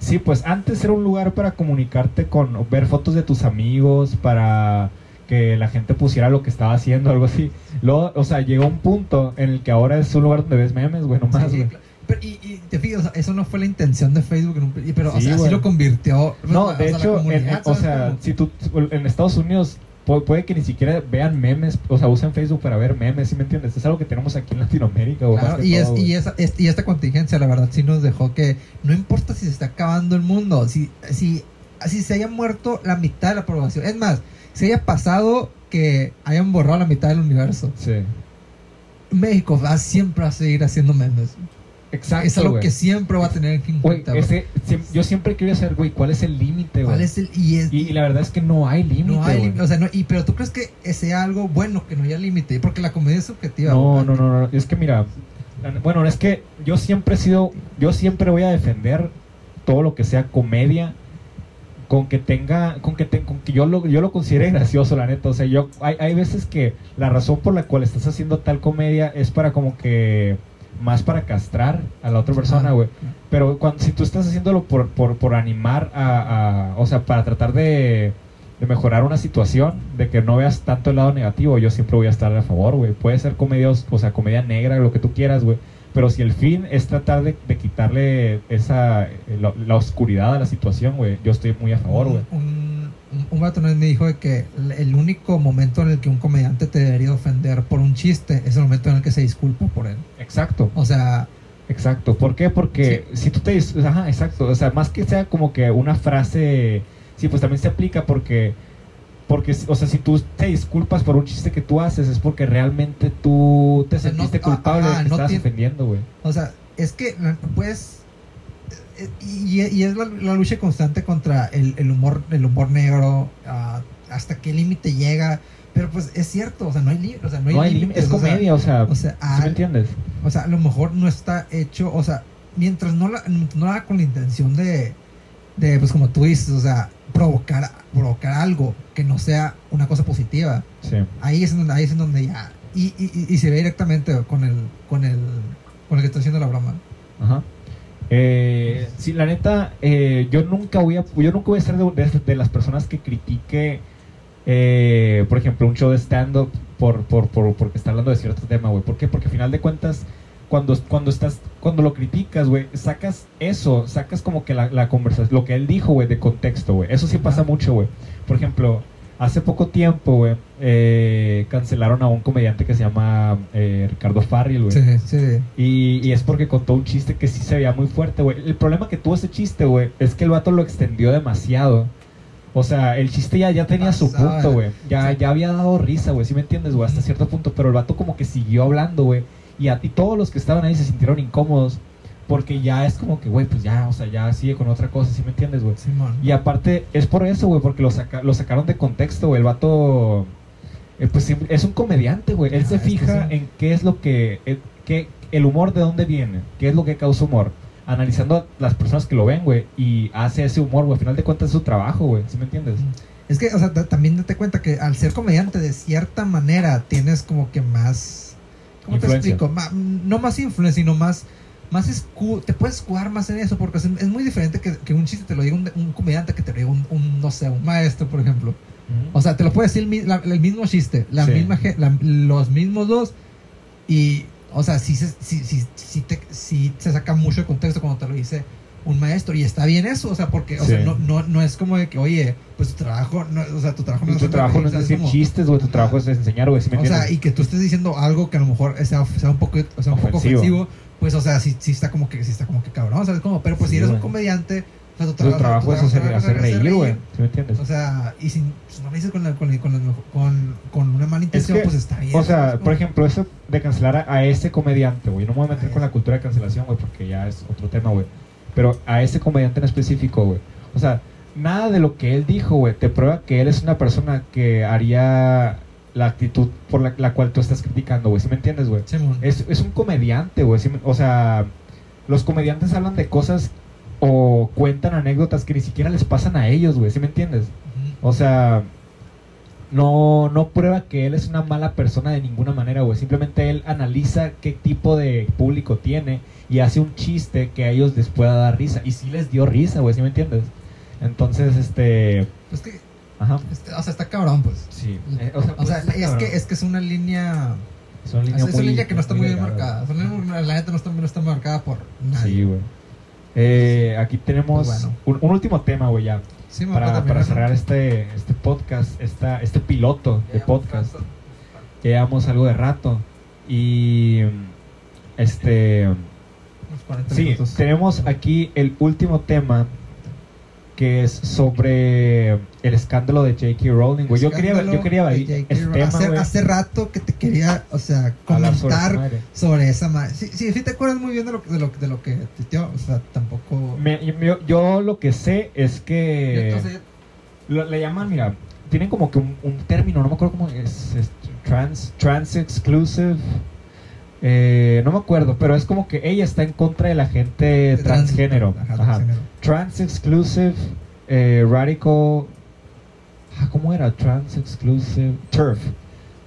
sí, pues antes era un lugar para comunicarte con, o ver fotos de tus amigos, para que la gente pusiera lo que estaba haciendo, algo así. Luego, o sea, llegó un punto en el que ahora es un lugar donde ves memes, güey, nomás, Sí, claro. Pero, y, y te fijas, o sea, eso no fue la intención de Facebook, en un, pero o Sí, sea, así lo convirtió. No, o de hecho, en- o ¿sabes sea, si tú en Estados Unidos puede que ni siquiera vean memes, o sea, usen Facebook para ver memes, ¿sí me entiendes? Es algo que tenemos aquí en Latinoamérica. Claro, y, es, todo, y, güey. esa, es- y esta contingencia, la verdad, sí nos dejó que no importa si se está acabando el mundo, si, si, si se haya muerto la mitad de la población, es más, si haya pasado que hayan borrado la mitad del universo, Sí. México va siempre a seguir haciendo memes. Exacto, es algo güey. que siempre va a tener que siem- yo siempre quería saber, güey, ¿cuál es el límite, güey? ¿Cuál es el y, es- Y, y la verdad es que no hay límite, no hay límite, o sea, no, y pero tú crees que sea algo bueno que no haya límite, porque la comedia es subjetiva. No, no, no, no, es que mira, bueno, es que yo siempre he sido, yo siempre voy a defender todo lo que sea comedia con que tenga, con que, te- con que yo lo, yo lo considere gracioso, la neta, o sea, yo, hay, hay veces que la razón por la cual estás haciendo tal comedia es para como que, más para castrar a la otra persona, güey, pero cuando, si tú estás haciéndolo por, por, por animar a, a- o sea, para tratar de, de mejorar una situación, de que no veas tanto el lado negativo, yo siempre voy a estar a favor, güey. Puede ser comedia, o sea, comedia negra, lo que tú quieras, güey. Pero si el fin es tratar de, de quitarle esa, eh, la, la oscuridad a la situación, güey, yo estoy muy a favor, güey. Un, vato una vez me dijo de que el- único momento en el que un comediante te debería ofender por un chiste es el momento en el que se disculpa por él. Exacto, O sea, exacto. ¿Por qué? Porque si tú te... Ajá, exacto. O sea, más que sea como que una frase... Sí, pues también se aplica porque... Porque, o sea, si tú te disculpas por un chiste que tú haces, es porque realmente tú te O sea, no- sentiste ah, culpable ah, de que no estabas ofendiendo, güey. o sea, es que pues y, y es la, la lucha constante contra el, el humor el humor negro ah, hasta qué límite llega pero pues es cierto o sea no hay límite o sea no hay, No hay límites, es o sea, comedia, o sea, o sea, ¿sí ah, me entiendes? O sea, a lo mejor no está hecho, o sea, mientras no la, no la haga con la intención de, de, pues como tú dices, o sea, provocar, provocar algo que no sea una cosa positiva. Sí. Ahí es en donde, ahí es en donde ya, y, y- y se ve directamente con el, con el, con el que está haciendo la broma. Ajá. Eh, sí, la neta, eh, yo nunca voy a, yo nunca voy a ser de, de- de las personas que critique, eh, por ejemplo, un show de stand-up por, por, por, porque está hablando de cierto tema, güey. ¿Por qué? Porque al final de cuentas, cuando, cuando estás, cuando lo criticas, güey, sacas eso, sacas como que la, la conversación, lo que él dijo, güey, de contexto, güey. Eso sí pasa mucho, güey. Por ejemplo, hace poco tiempo, güey, eh, cancelaron a un comediante que se llama eh, Ricardo Farril, güey. Sí, sí. Y, y es porque contó un chiste que sí se veía muy fuerte, güey. El problema que tuvo ese chiste, güey, es que el vato lo extendió demasiado. O sea, el chiste ya, ya tenía su punto, güey. Ya, Sí. ya había dado risa, güey. ¿Sí me entiendes, güey? Hasta cierto punto. Pero el vato como que siguió hablando, güey. Y, a- y todos los que estaban ahí se sintieron incómodos. Porque ya es como que, güey, pues ya, o sea, ya sigue con otra cosa. ¿Sí me entiendes, güey? Simón. Y aparte, es por eso, güey, porque lo, saca- lo sacaron de contexto, güey. El vato, eh, pues es un comediante, güey. Él Ah, se fija sí. en qué es lo que, eh, qué- el humor de dónde viene, qué es lo que causa humor. Analizando a las personas que lo ven, güey, y hace ese humor, güey. Al final de cuentas es su trabajo, güey. ¿Sí me entiendes? Es que, o sea, ta- también date cuenta que al ser comediante, de cierta manera, tienes como que más. ¿Cómo te explico? No más influencia, sino más. Más escu- te puedes jugar más en eso, porque es, es muy diferente que, que un chiste te lo diga un, un comediante que te lo diga un, un, no sé, un maestro, por ejemplo. O sea, te lo puede decir el, la- el mismo chiste, la Sí. misma, la- los mismos dos, y, o sea, sí se, sí, sí, sí te, sí se saca mucho de contexto cuando te lo dice un maestro, y está bien eso, o sea, porque, o sea, no, no, no es como de que, oye, pues tu trabajo, no, o sea, tu trabajo no Y es tu trabajo no es ¿sabes decir chistes, güey. Tu trabajo es enseñar, güey. ¿Sí me O entiendes? sea, y que tú estés diciendo algo que a lo mejor sea, sea un poco, o sea, un poco Ofensivo. ofensivo, pues, o sea, sí, sí está como que, sí está como que cabrón, ¿sabes cómo? Pero pues si eres un comediante, o sea, tu, tu tra- trabajo es hacer, hacer reír, güey. ¿Sí me entiendes? O sea, y si pues, no lo dices con, la- con, la- con, la- con, con una mala intención, que, pues está bien. O sea, ¿sabes por ejemplo, eso de cancelar a, a ese comediante, güey. No me voy a meter A con la cultura de cancelación, güey, porque ya es otro tema, güey. Pero a ese comediante en específico, güey. O sea, nada de lo que él dijo, güey, te prueba que él es una persona que haría la actitud por la, la cual tú estás criticando, güey. ¿Sí me entiendes, güey? Simón. Es, es un comediante, güey. ¿sí O sea, los comediantes hablan de cosas o cuentan anécdotas que ni siquiera les pasan a ellos, güey. ¿Sí me entiendes? Ujú. O sea, no, no prueba que él es una mala persona de ninguna manera, güey. Simplemente él analiza qué tipo de público tiene y hace un chiste que a ellos les pueda dar risa. Y sí les dio risa, güey, ¿sí me entiendes? Entonces, este... Pues que, Ajá. este, o sea, está cabrón, pues. Sí. Eh, o sea, pues, es, cabrón. que, es que es una línea. Es, líneas es una línea que no está muy bien marcada. Es una línea- la neta no está, no está marcada por nadie. Sí, güey. Eh, aquí tenemos Pues bueno. un, un último tema, güey, ya. Sí, me Para, acuerdo para cerrar este, este podcast, esta, este piloto de podcast. Ya llevamos algo de rato. Y este 40 sí, minutos. tenemos aquí el último tema que es sobre el escándalo de J.K. Rowling, güey. Yo quería, yo quería de ver J.K. ese tema, hace, güey. hace rato que te quería, o sea, Hablar comentar sobre, esa madre. Sí, sí, sí te acuerdas muy bien de lo, de lo, de lo que tuiteó, o sea, tampoco... Me- yo, yo lo que sé es que Entonces, lo- le llaman, mira, tienen como que un, un término, no me acuerdo cómo es, es trans, trans exclusive, eh, no me acuerdo, pero es como que ella está en contra de la gente de trans- transgénero. Ajá. transgénero. Trans exclusive, eh, radical, ah, ¿cómo era? Trans exclusive, TERF,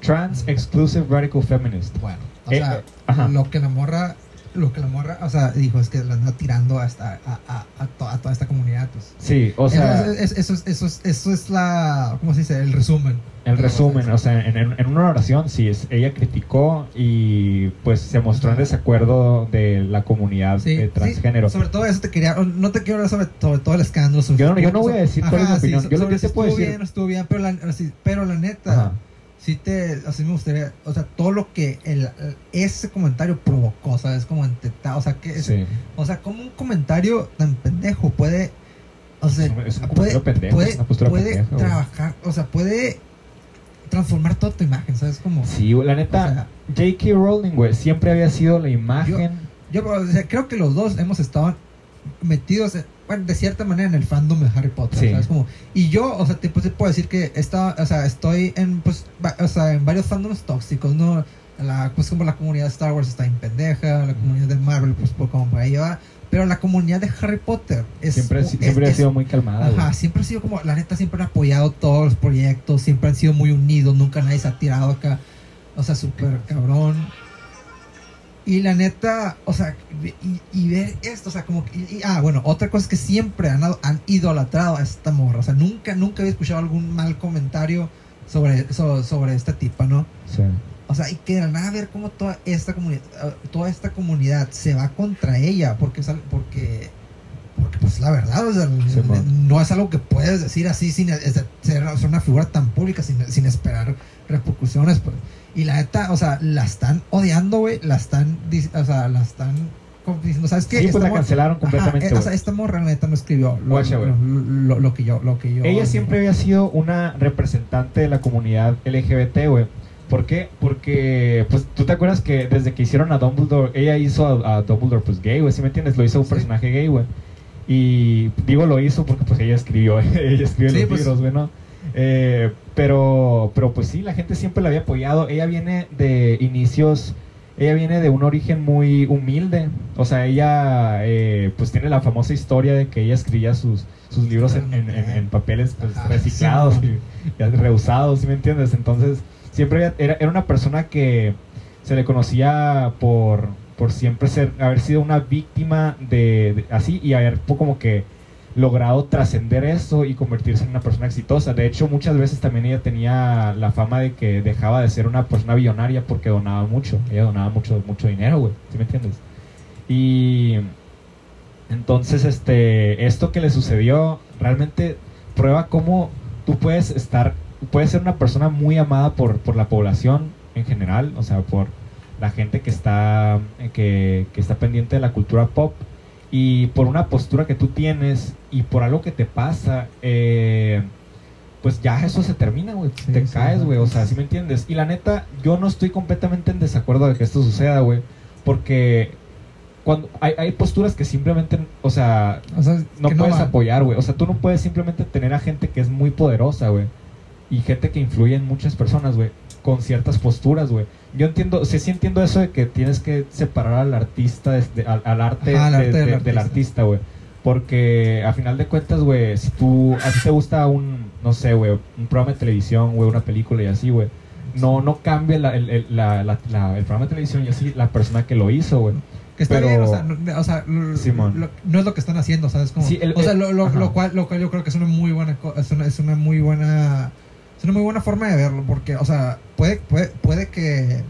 trans exclusive radical feminist. Bueno, o Eh, sea, eh, ajá. lo que la morra, lo que la morra, o sea, dijo es que la anda tirando hasta a, a, a, to- a toda esta comunidad, pues. Sí, o sea, eso, es, eso, es, eso, es, eso es la, ¿cómo se dice? El resumen. El resumen, o sea, en, una oración, sí, es, ella criticó y pues se mostró en desacuerdo de la comunidad Sí, eh, transgénero. sí, sobre todo eso te quería, no te quiero hablar sobre, sobre todo el escándalo. sobre- Yo no- yo no voy a decir cuál es mi opinión. Yo lo que te puedo decir- bien estuvo bien, pero la, pero la neta, Ajá. Sí te, así me gustaría, o sea, todo lo que el, ese comentario provocó, ¿sabes? Como enteta, o sea, que, es- Sí. o sea, como un comentario tan pendejo puede, o sea, Es un- puede, pendejo, puede, es una postura puede pendeja, trabajar, o sea, puede transformar toda tu imagen, ¿sabes? Como, Sí, la o neta, sea, J.K. Rowling, güey, siempre había sido la imagen. yo o sea, creo que los dos hemos estado metidos, en- bueno, de cierta manera en el fandom de Harry Potter, Sí. ¿sabes? Como, y yo, o sea, te, pues, te puedo decir que está, o sea, estoy en, pues, va- o sea, en varios fandoms tóxicos, ¿no? La, pues como la comunidad de Star Wars está en pendeja, la comunidad de Marvel, pues por como por ahí va, pero la comunidad de Harry Potter es... siempre es- siempre ha sido muy calmada. Ajá, siempre ha sido como, la neta siempre han apoyado todos los proyectos, siempre han sido muy unidos, nunca nadie se ha tirado acá, o sea, súper cabrón. Y la neta, o sea, y, y ver esto, o sea, como que, y- ah, bueno, otra cosa es que siempre han, han idolatrado a esta morra, o sea, nunca, nunca había escuchado algún mal comentario sobre, so- sobre esta tipa, ¿no? Sí. O sea, y que de la nada ver cómo toda esta comunidad, toda esta comunidad se va contra ella, porque porque, porque pues la verdad, o sea, Sí, no es algo que puedes decir así sin ser una figura tan pública, sin, sin esperar repercusiones, pues. Y la neta, o sea, la están odiando, güey, la están, o sea, la están diciendo, ¿sabes qué? Sí, pues Esta la cancelaron Ajá, completamente, eh, o güey. sea, esta morra la neta no escribió lo, Guacha, güey. lo, lo- lo que yo, lo que yo. Ella siempre había sido una representante de la comunidad LGBT, güey. ¿Por qué? Porque, pues, tú te acuerdas que desde que hicieron a Dumbledore, ella hizo a, a Dumbledore, pues, gay, güey, ¿sí me entiendes? Lo hizo un Sí. personaje gay, güey. Y digo lo hizo porque, pues, ella escribió, (laughs) ella escribió Sí, los pues. libros, güey, ¿no? Eh, pero, pero, pues, sí, la gente siempre la había apoyado. Ella viene de inicios... Ella viene de un origen muy humilde, o sea, ella eh, pues tiene la famosa historia de que ella escribía sus, sus libros en, en- en- en papeles pues, reciclados y, y reusados, ¿sí me entiendes? Entonces, siempre era, era una persona que se le conocía por, por siempre ser, haber sido una víctima de, de- así y haber como que logrado trascender eso y convertirse en una persona exitosa. De hecho, muchas veces también ella tenía la fama de que dejaba de ser una persona billonaria porque donaba mucho. Ella donaba mucho, mucho dinero, güey. ¿Sí me entiendes? Y entonces, este, esto que le sucedió realmente prueba cómo tú puedes estar, puedes ser una persona muy amada por, por la población en general, o sea, por la gente que está, que, que está pendiente de la cultura pop y por una postura que tú tienes y por algo que te pasa, eh, pues ya eso se termina, güey. Sí, te sí, caes, güey. O sea, ¿sí me entiendes? Y la neta, yo no estoy completamente en desacuerdo de que esto suceda, güey. Porque cuando hay, hay posturas que simplemente, o sea, O sea, no puedes apoyar, güey. O sea, tú no puedes simplemente tener a gente que es muy poderosa, güey. Y gente que influye en muchas personas, güey. Con ciertas posturas, güey. Yo entiendo, sí, sí entiendo eso de que tienes que separar al artista, desde- al, al arte, Ajá, al de- arte del de- del artista, güey. Porque a final de cuentas, güey, si tú, a ti te gusta un, no sé, güey, un programa de televisión, güey, una película y así, güey. No, no cambia la- el, el- la- la- la- el programa de televisión y así la persona que lo hizo, güey. Que está Pero- bien, o sea, no, o sea, lo- no es lo que están haciendo, ¿sabes? Como, Sí, el- o sea, lo, lo- cual, lo cual yo creo que es una muy buena, es una, es una muy buena, es una muy buena forma de verlo, porque, o sea, puede, puede, puede que,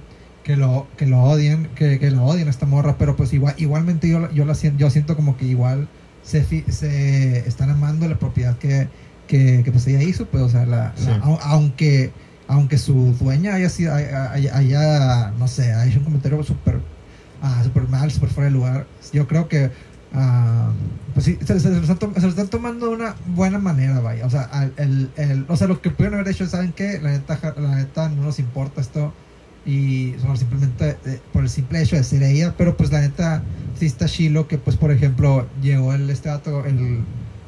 que lo, que lo odien, que, que lo odien a esta morra, pero pues igual, igualmente yo, yo la siento, yo siento como que igual se, se están amando la propiedad que, que, que, pues ella hizo, pues, o sea, la, Sí. la- aunque, aunque su dueña haya sido, haya, no sé, haya hecho un comentario súper ah, súper mal, súper fuera de lugar. Yo creo que ah, pues sí, se, se lo están tom- se lo están tomando de una buena manera, vaya. O sea, el, el- o sea, lo que pudieron haber hecho, ¿saben qué? La neta, la neta no nos importa esto. Y simplemente eh, por el simple hecho de ser ella. Pero pues la neta, sí está chilo que, pues, por ejemplo, llegó el, este dato, el,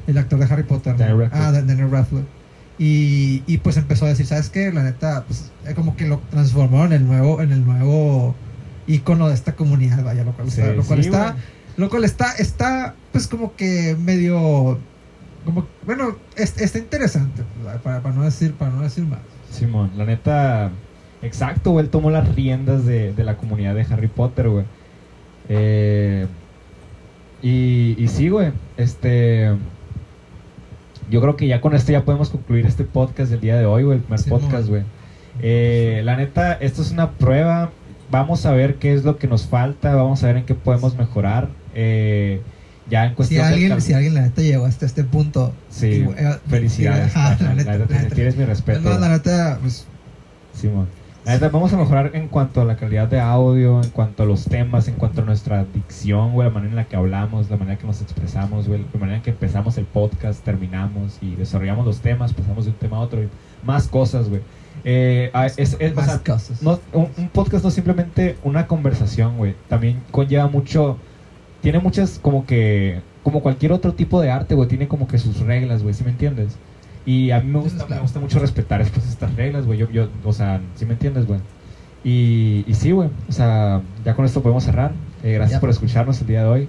el actor de Harry Potter. ¿no? Ah, Dan- Daniel Radcliffe. Y, y pues empezó a decir, ¿sabes qué? La neta, pues es como que lo transformaron en el nuevo, en el nuevo icono de esta comunidad, vaya, lo cual Sí, está, lo cual sí, está. Lo cual está, está, pues como que medio, como, bueno, es- está interesante, pues, para, para no decir, para no decir más. Simón, la neta, exacto, güey, él tomó las riendas de, de la comunidad de Harry Potter, güey. Eh, y, y sí, güey, este... Yo creo que ya con esto ya podemos concluir este podcast del día de hoy, güey, el primer podcast, güey. Eh, la neta, esto es una prueba. Vamos a ver qué es lo que nos falta, vamos a ver en qué podemos mejorar. Eh, ya en Si cuestión del alguien, si alguien la neta llegó hasta este punto, Sí, y, eh, felicidades. la, la neta, la neta. tienes mi respeto. no, la neta, pues, Simón. La neta, vamos a mejorar en cuanto a la calidad de audio, en cuanto a los temas, en cuanto a nuestra dicción, güey, la manera en la que hablamos, la manera en que nos expresamos, güey, la manera en que empezamos el podcast, terminamos y desarrollamos los temas, pasamos de un tema a otro y más cosas, güey. Eh, ah, es- o más sea, cosas. no, un, un podcast no es simplemente una conversación, güey. También conlleva mucho. Tiene muchas, como que. Como cualquier otro tipo de arte, güey. Tiene como que sus reglas, güey. ¿Sí me entiendes? Y a mí me gusta, me gusta mucho respetar pues, estas reglas, güey. Yo, yo, o sea, ¿sí me entiendes, güey? Y, y sí, güey. O sea, ya con esto podemos cerrar. Eh, gracias Ya. por escucharnos el día de hoy.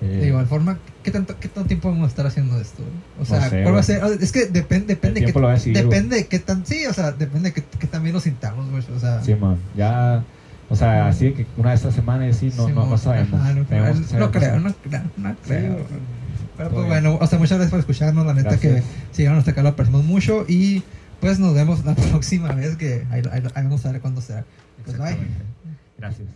Eh, De igual forma, ¿qué tanto, ¿qué tanto tiempo vamos a estar haciendo esto? O sea, sé, ¿cuál va a ser? Es que depende, depende que, lo va a decidir, depende de qué tan, sí, o sea, depende de que también nos sintamos, güey, o sea, Sí, man. Ya. O sea, así de que una de estas semanas sí, no, sí, no, no mo- sabemos. ajá, no, Tenemos que no saber creo, no creo, no. Pero pues bueno, o sea, muchas gracias por escucharnos, la neta Gracias. que si llegaron hasta acá lo apreciamos mucho y pues nos vemos la (laughs) próxima vez que ahí, ahí- ahí vamos a ver cuándo será. Pues bye. Gracias.